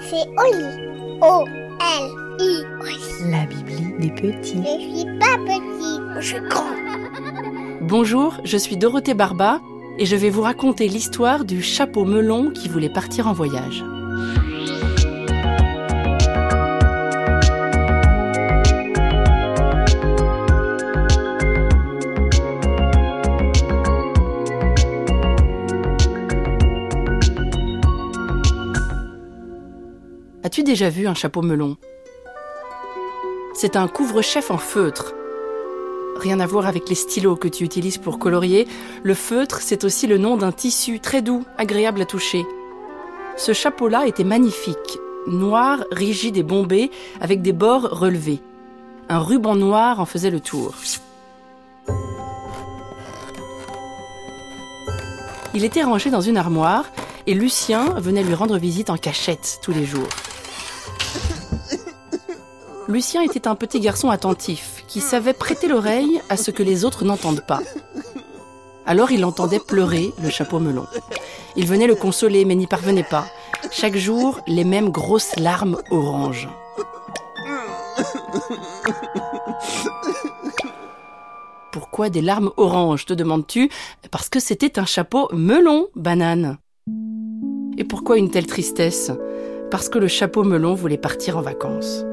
C'est Oli. O-L-I. La Bibli des petits. Je suis pas petit, je suis grand. Bonjour, je suis Dorothée Barba et je vais vous raconter l'histoire du chapeau melon qui voulait partir en voyage. As-tu déjà vu un chapeau melon? C'est un couvre-chef en feutre. Rien à voir avec les stylos que tu utilises pour colorier, le feutre, c'est aussi le nom d'un tissu très doux, agréable à toucher. Ce chapeau-là était magnifique, noir, rigide et bombé, avec des bords relevés. Un ruban noir en faisait le tour. Il était rangé dans une armoire et Lucien venait lui rendre visite en cachette tous les jours. Lucien était un petit garçon attentif qui savait prêter l'oreille à ce que les autres n'entendent pas. Alors il entendait pleurer le chapeau melon. Il venait le consoler mais n'y parvenait pas. Chaque jour, les mêmes grosses larmes oranges. Pourquoi des larmes oranges, te demandes-tu? Parce que c'était un chapeau melon, banane. Et pourquoi une telle tristesse? Parce que le chapeau melon voulait partir en vacances.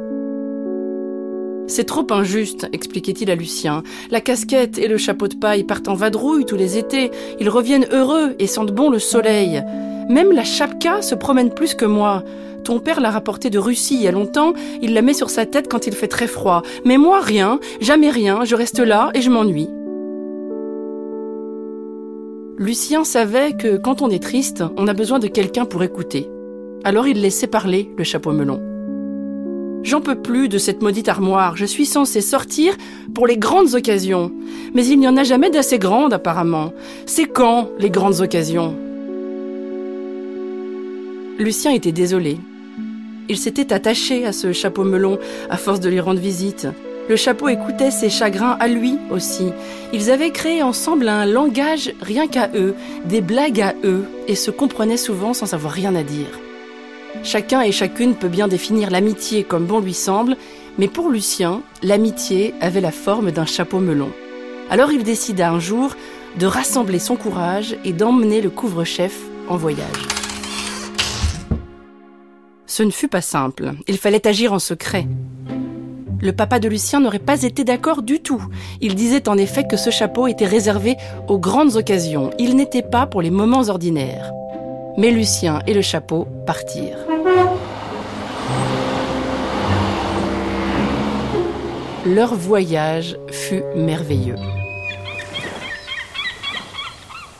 C'est trop injuste, expliquait-il à Lucien. La casquette et le chapeau de paille partent en vadrouille tous les étés. Ils reviennent heureux et sentent bon le soleil. Même la chapka se promène plus que moi. Ton père l'a rapportée de Russie il y a longtemps, il la met sur sa tête quand il fait très froid. Mais moi, rien, jamais rien, je reste là et je m'ennuie. Lucien savait que quand on est triste, on a besoin de quelqu'un pour écouter. Alors il laissait parler le chapeau melon. J'en peux plus de cette maudite armoire, je suis censé sortir pour les grandes occasions. Mais il n'y en a jamais d'assez grandes apparemment. C'est quand les grandes occasions? Lucien était désolé. Il s'était attaché à ce chapeau melon à force de lui rendre visite. Le chapeau écoutait ses chagrins à lui aussi. Ils avaient créé ensemble un langage rien qu'à eux, des blagues à eux, et se comprenaient souvent sans avoir rien à dire. Chacun et chacune peut bien définir l'amitié comme bon lui semble, mais pour Lucien, l'amitié avait la forme d'un chapeau melon. Alors il décida un jour de rassembler son courage et d'emmener le couvre-chef en voyage. Ce ne fut pas simple, il fallait agir en secret. Le papa de Lucien n'aurait pas été d'accord du tout. Il disait en effet que ce chapeau était réservé aux grandes occasions, il n'était pas pour les moments ordinaires. Mais Lucien et le chapeau partirent. Leur voyage fut merveilleux.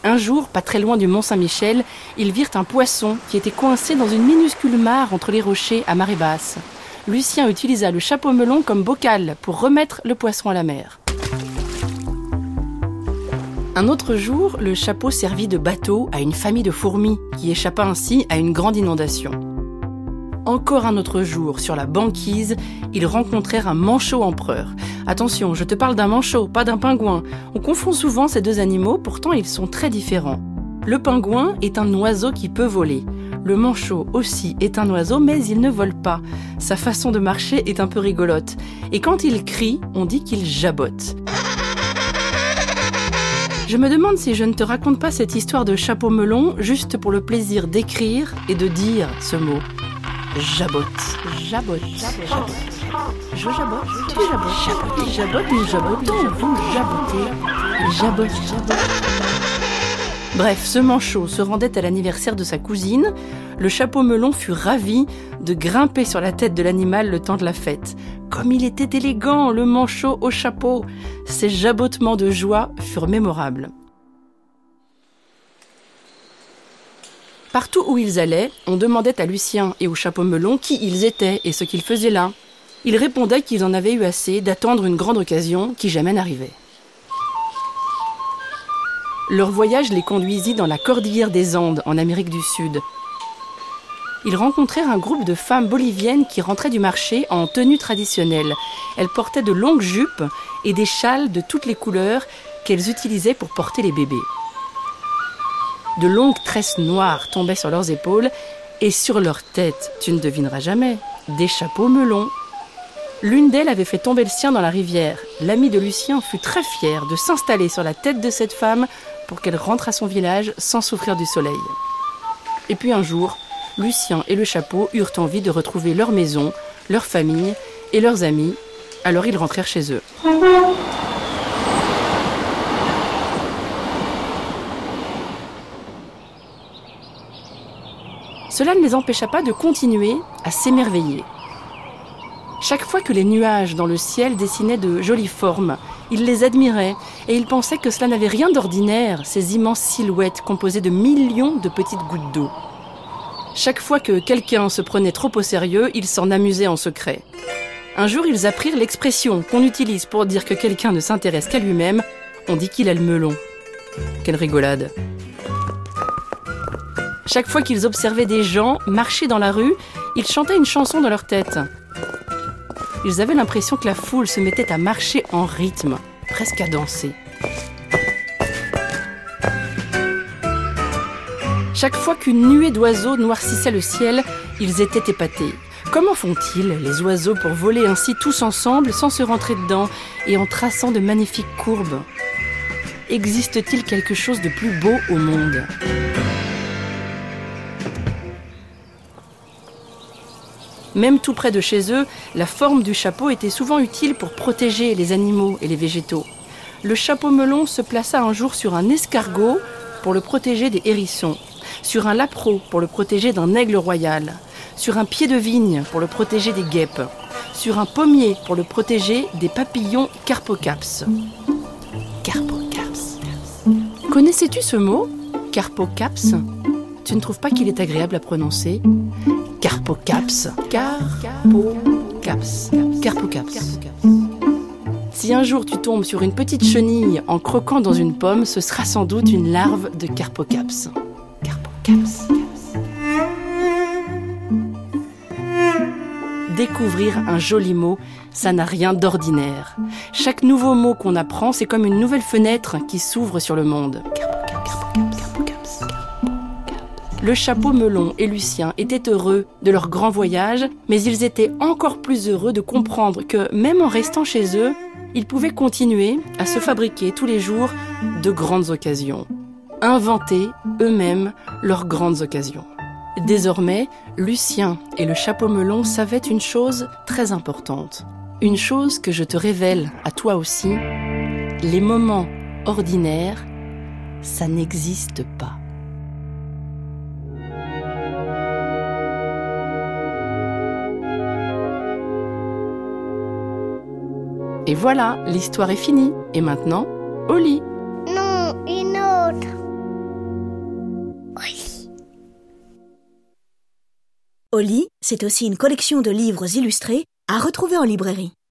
Un jour, pas très loin du Mont Saint-Michel, ils virent un poisson qui était coincé dans une minuscule mare entre les rochers à marée basse. Lucien utilisa le chapeau melon comme bocal pour remettre le poisson à la mer. Un autre jour, le chapeau servit de bateau à une famille de fourmis qui échappa ainsi à une grande inondation. Encore un autre jour, sur la banquise, ils rencontrèrent un manchot empereur. Attention, je te parle d'un manchot, pas d'un pingouin. On confond souvent ces deux animaux, pourtant ils sont très différents. Le pingouin est un oiseau qui peut voler. Le manchot aussi est un oiseau, mais il ne vole pas. Sa façon de marcher est un peu rigolote. Et quand il crie, on dit qu'il jabote. Je me demande si je ne te raconte pas cette histoire de chapeau melon juste pour le plaisir d'écrire et de dire ce mot. Jabote. Jabote. Jabote. Je jabote. Tu jabotes. Jabote. Jabote. Nous jabotons. Vous jabotez. Jabote. Jabote. Bref, ce manchot se rendait à l'anniversaire de sa cousine. Le chapeau melon fut ravi de grimper sur la tête de l'animal le temps de la fête. Comme il était élégant, le manchot au chapeau. Ses jabotements de joie furent mémorables. Partout où ils allaient, on demandait à Lucien et au chapeau melon qui ils étaient et ce qu'ils faisaient là. Ils répondaient qu'ils en avaient eu assez d'attendre une grande occasion qui jamais n'arrivait. Leur voyage les conduisit dans la cordillère des Andes, en Amérique du Sud. Ils rencontrèrent un groupe de femmes boliviennes qui rentraient du marché en tenue traditionnelle. Elles portaient de longues jupes et des châles de toutes les couleurs qu'elles utilisaient pour porter les bébés. De longues tresses noires tombaient sur leurs épaules et sur leurs têtes, tu ne devineras jamais, des chapeaux melons. L'une d'elles avait fait tomber le sien dans la rivière. L'ami de Lucien fut très fier de s'installer sur la tête de cette femme pour qu'elle rentre à son village sans souffrir du soleil. Et puis un jour, Lucien et le chapeau eurent envie de retrouver leur maison, leur famille et leurs amis, alors ils rentrèrent chez eux. Cela ne les empêcha pas de continuer à s'émerveiller. Chaque fois que les nuages dans le ciel dessinaient de jolies formes, ils les admiraient et ils pensaient que cela n'avait rien d'ordinaire, ces immenses silhouettes composées de millions de petites gouttes d'eau. Chaque fois que quelqu'un se prenait trop au sérieux, ils s'en amusaient en secret. Un jour, ils apprirent l'expression qu'on utilise pour dire que quelqu'un ne s'intéresse qu'à lui-même. On dit qu'il a le melon. Quelle rigolade. Chaque fois qu'ils observaient des gens marcher dans la rue, ils chantaient une chanson dans leur tête. Ils avaient l'impression que la foule se mettait à marcher en rythme, presque à danser. Chaque fois qu'une nuée d'oiseaux noircissait le ciel, ils étaient épatés. Comment font-ils, les oiseaux, pour voler ainsi tous ensemble sans se rentrer dedans et en traçant de magnifiques courbes? Existe-t-il quelque chose de plus beau au monde? Même tout près de chez eux, la forme du chapeau était souvent utile pour protéger les animaux et les végétaux. Le chapeau melon se plaça un jour sur un escargot pour le protéger des hérissons, sur un lapreau pour le protéger d'un aigle royal, sur un pied de vigne pour le protéger des guêpes, sur un pommier pour le protéger des papillons carpocaps. Carpocaps. Connaissais-tu ce mot Carpocaps? Tu ne trouves pas qu'il est agréable à prononcer? Carpocaps. Carpocaps. Carpocaps. Si un jour tu tombes sur une petite chenille en croquant dans une pomme, ce sera sans doute une larve de Carpocaps. Découvrir un joli mot, ça n'a rien d'ordinaire. Chaque nouveau mot qu'on apprend, c'est comme une nouvelle fenêtre qui s'ouvre sur le monde. Le chapeau melon et Lucien étaient heureux de leur grand voyage, mais ils étaient encore plus heureux de comprendre que, même en restant chez eux, ils pouvaient continuer à se fabriquer tous les jours de grandes occasions. Inventer eux-mêmes leurs grandes occasions. Désormais, Lucien et le chapeau melon savaient une chose très importante. Une chose que je te révèle à toi aussi. Les moments ordinaires, ça n'existe pas. Et voilà, l'histoire est finie. Et maintenant, au lit. Oli, c'est aussi une collection de livres illustrés à retrouver en librairie.